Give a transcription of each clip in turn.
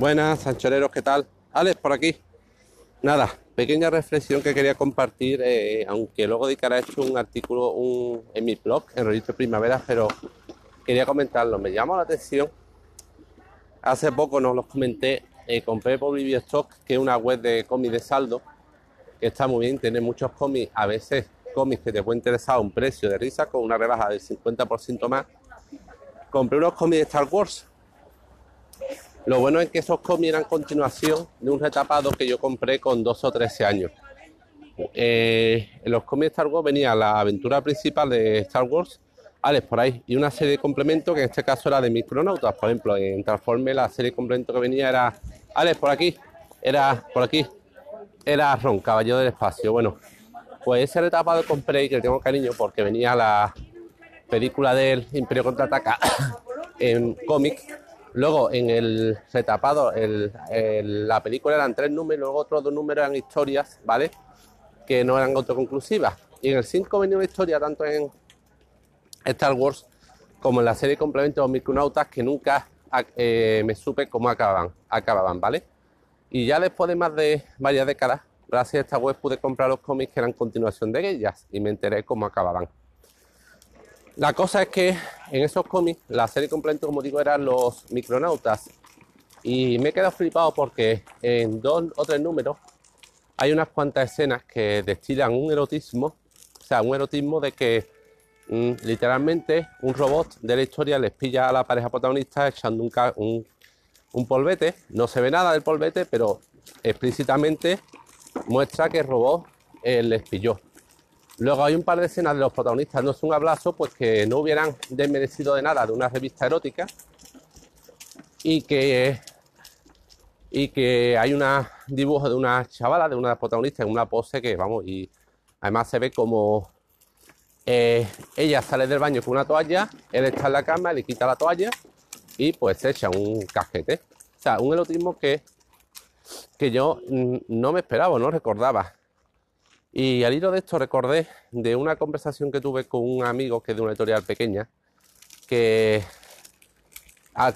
Buenas, sanchoreros, ¿qué tal? Alex, por aquí. Nada, pequeña reflexión que quería compartir, eh, aunque luego dedicaré hecho un artículo en mi blog, en Registro Primavera, pero quería comentarlo. Me llamó la atención. Hace poco nos los comenté, eh, compré por Stock, que es una web de cómics de saldo, que está muy bien, tiene muchos cómics, a veces cómics que te puede interesar a un precio de risa con una rebaja del 50% más. Compré unos cómics de Star Wars lo bueno es que esos cómics eran continuación de un retapado que yo compré con 12 o 13 años. Eh, en los cómics de Star Wars venía la aventura principal de Star Wars, Alex por ahí, y una serie de complementos que en este caso era de Micronautas. Por ejemplo, en Transforme la serie de complementos que venía era Alex por aquí, era por aquí, era Ron, Caballero del Espacio. Bueno, pues ese retapado compré y que tengo cariño porque venía la película del Imperio Contraataca en cómic Luego, en el retapado, la película eran tres números, luego otros dos números eran historias, ¿vale? Que no eran autoconclusivas. Y en el 5 venía una historia tanto en Star Wars como en la serie complemento de Micronautas que nunca eh, me supe cómo acababan, acababan, ¿vale? Y ya después de más de varias décadas, gracias a esta web pude comprar los cómics que eran continuación de ellas y me enteré cómo acababan. La cosa es que en esos cómics, la serie completa, como digo, eran los micronautas. Y me he quedado flipado porque en dos o tres números hay unas cuantas escenas que destilan un erotismo, o sea, un erotismo de que mm, literalmente un robot de la historia les pilla a la pareja protagonista echando un, un polvete. No se ve nada del polvete, pero explícitamente muestra que el robot eh, les pilló. Luego hay un par de escenas de los protagonistas, no es un abrazo, pues que no hubieran desmerecido de nada de una revista erótica y que, y que hay un dibujo de una chavala, de una protagonista en una pose que, vamos, y además se ve como eh, ella sale del baño con una toalla, él está en la cama, le quita la toalla y pues se echa un cajete. O sea, un erotismo que, que yo no me esperaba, no recordaba. Y al hilo de esto recordé de una conversación que tuve con un amigo que es de una editorial pequeña, que,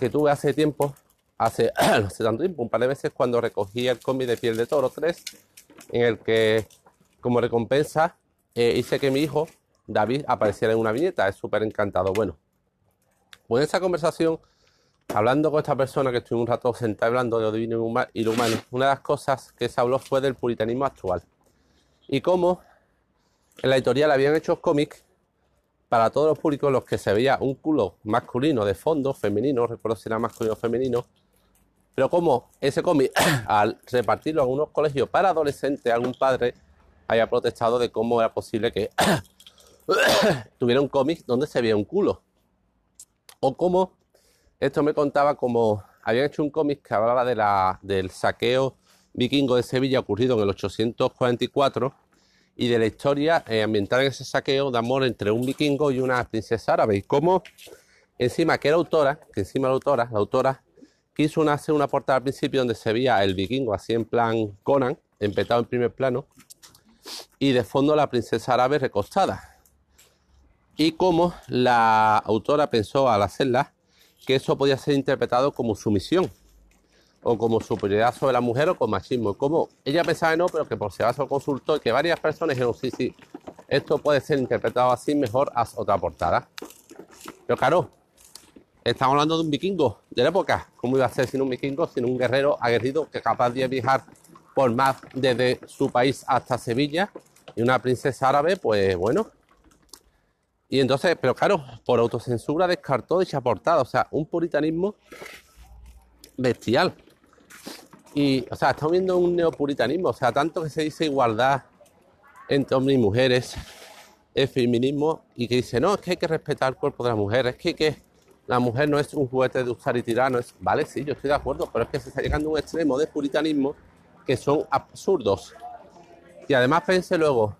que tuve hace tiempo, hace, hace tanto tiempo, un par de veces cuando recogí el cómic de Piel de Toro 3, en el que como recompensa eh, hice que mi hijo, David, apareciera en una viñeta. Es súper encantado. Bueno, pues en esa conversación, hablando con esta persona que estuve un rato sentado hablando de lo divino y lo humano, una de las cosas que se habló fue del puritanismo actual y cómo en la editorial habían hecho cómics para todos los públicos los que se veía un culo masculino de fondo, femenino, recuerdo si era masculino o femenino, pero como ese cómic, al repartirlo en unos colegios para adolescentes, algún padre haya protestado de cómo era posible que tuviera un cómic donde se veía un culo. O cómo esto me contaba como habían hecho un cómic que hablaba de la, del saqueo vikingo de Sevilla ocurrido en el 844 y de la historia eh, ambientada en ese saqueo de amor entre un vikingo y una princesa árabe. Y cómo encima que era autora, que encima la autora, la autora quiso hacer una portada al principio donde se veía el vikingo así en plan Conan, empetado en primer plano, y de fondo la princesa árabe recostada. Y cómo la autora pensó al hacerla que eso podía ser interpretado como sumisión o como superioridad sobre la mujer o con machismo. Como ella pensaba que no, pero que por si acaso consultó y que varias personas dijeron, sí, sí, esto puede ser interpretado así, mejor haz otra portada. Pero claro, estamos hablando de un vikingo de la época. ¿Cómo iba a ser sin un vikingo, sin un guerrero aguerrido que capaz de viajar por más desde su país hasta Sevilla? Y una princesa árabe, pues bueno. Y entonces, pero claro, por autocensura descartó dicha portada. O sea, un puritanismo bestial. Y, o sea, estamos viendo un neopuritanismo, o sea, tanto que se dice igualdad entre hombres y mujeres, el feminismo, y que dice, no, es que hay que respetar el cuerpo de la mujer, es que, que la mujer no es un juguete de usar y tirar, no es, vale, sí, yo estoy de acuerdo, pero es que se está llegando a un extremo de puritanismo que son absurdos. Y además pensé luego,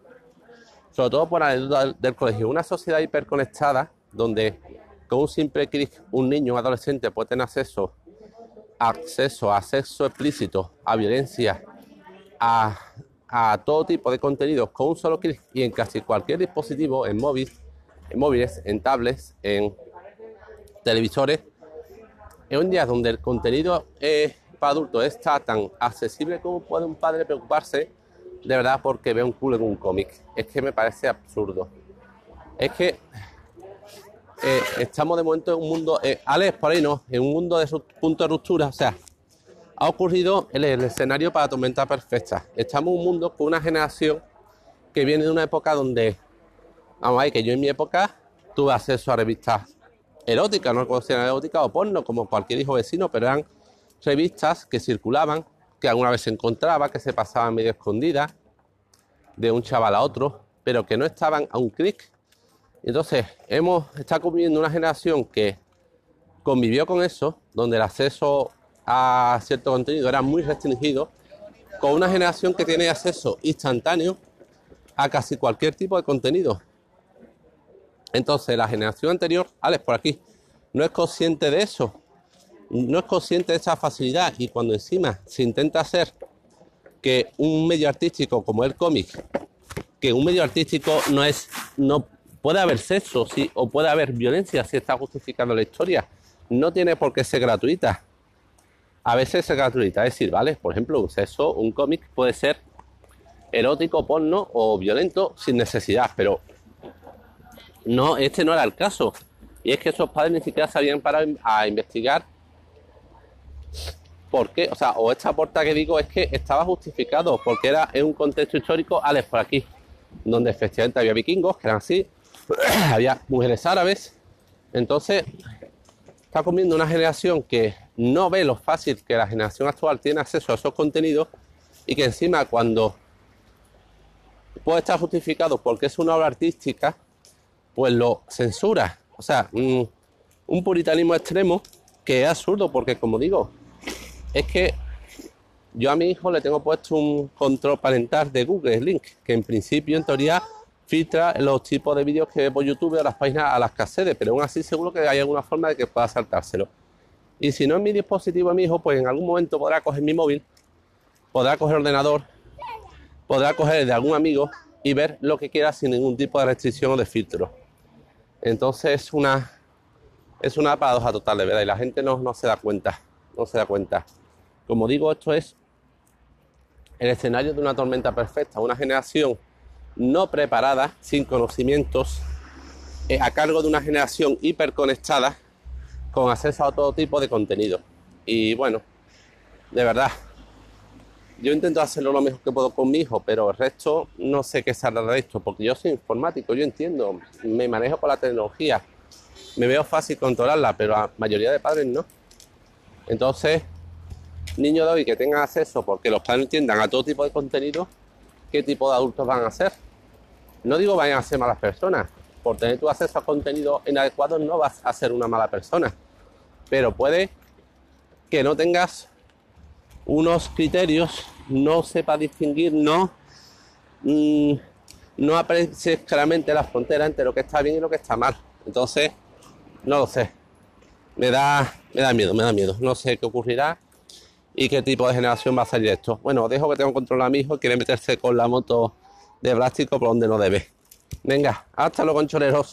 sobre todo por la anécdota del colegio, una sociedad hiperconectada donde con un simple clic un niño, un adolescente puede tener acceso acceso a sexo explícito, a violencia, a, todo tipo de contenidos con un solo clic y en casi cualquier dispositivo, en móviles, en móviles, en tablets, en televisores, es un día donde el contenido es para adultos está tan accesible como puede un padre preocuparse de verdad porque ve un culo en un cómic. Es que me parece absurdo. Es que eh, estamos de momento en un mundo, eh, Alex, por ahí no, en un mundo de punto de ruptura. O sea, ha ocurrido el, el escenario para tormenta perfecta. Estamos en un mundo con una generación que viene de una época donde, vamos a ver, que yo en mi época tuve acceso a revistas eróticas, no conocían eróticas o porno, como cualquier hijo vecino, pero eran revistas que circulaban, que alguna vez se encontraba, que se pasaban medio escondidas de un chaval a otro, pero que no estaban a un clic. Entonces, hemos está conviviendo una generación que convivió con eso, donde el acceso a cierto contenido era muy restringido, con una generación que tiene acceso instantáneo a casi cualquier tipo de contenido. Entonces, la generación anterior, Alex, por aquí, no es consciente de eso, no es consciente de esa facilidad y cuando encima se intenta hacer que un medio artístico como el cómic, que un medio artístico no es, no puede haber sexo, sí, o puede haber violencia si está justificando la historia, no tiene por qué ser gratuita. A veces es gratuita, es decir, ¿vale? Por ejemplo, un sexo, un cómic puede ser erótico, porno o violento sin necesidad, pero no, este no era el caso. Y es que esos padres ni siquiera sabían para a investigar por qué, o sea, o esta puerta que digo es que estaba justificado, porque era en un contexto histórico, Alex, por aquí, donde efectivamente había vikingos, que eran así, había mujeres árabes, entonces está comiendo una generación que no ve lo fácil que la generación actual tiene acceso a esos contenidos y que encima cuando puede estar justificado porque es una obra artística, pues lo censura. O sea, un, puritanismo extremo que es absurdo porque, como digo, es que yo a mi hijo le tengo puesto un control parental de Google Link, que en principio, en teoría, filtra los tipos de vídeos que ve por YouTube a las páginas a las que accede, pero aún así seguro que hay alguna forma de que pueda saltárselo. Y si no es mi dispositivo mi hijo, pues en algún momento podrá coger mi móvil, podrá coger el ordenador podrá coger de algún amigo y ver lo que quiera sin ningún tipo de restricción o de filtro. Entonces es una, es una paradoja total, de verdad, y la gente no, no se da cuenta, no se da cuenta. Como digo, esto es el escenario de una tormenta perfecta, una generación no preparada, sin conocimientos, eh, a cargo de una generación hiperconectada, con acceso a todo tipo de contenido. Y bueno, de verdad, yo intento hacerlo lo mejor que puedo con mi hijo, pero el resto no sé qué saldrá de esto, porque yo soy informático, yo entiendo, me manejo con la tecnología, me veo fácil controlarla, pero la mayoría de padres no. Entonces, niños de hoy que tengan acceso, porque los padres entiendan a todo tipo de contenido, ¿qué tipo de adultos van a ser? No digo vayan a ser malas personas, por tener tu acceso a contenido inadecuado no vas a ser una mala persona, pero puede que no tengas unos criterios, no sepa distinguir, no, mm, no aprecies claramente la frontera entre lo que está bien y lo que está mal. Entonces, no lo sé. Me da, me da miedo, me da miedo. No sé qué ocurrirá y qué tipo de generación va a salir esto. Bueno, dejo que tengo control a mi hijo, quiere meterse con la moto de plástico por donde no debe. Venga, hasta luego, concholeros.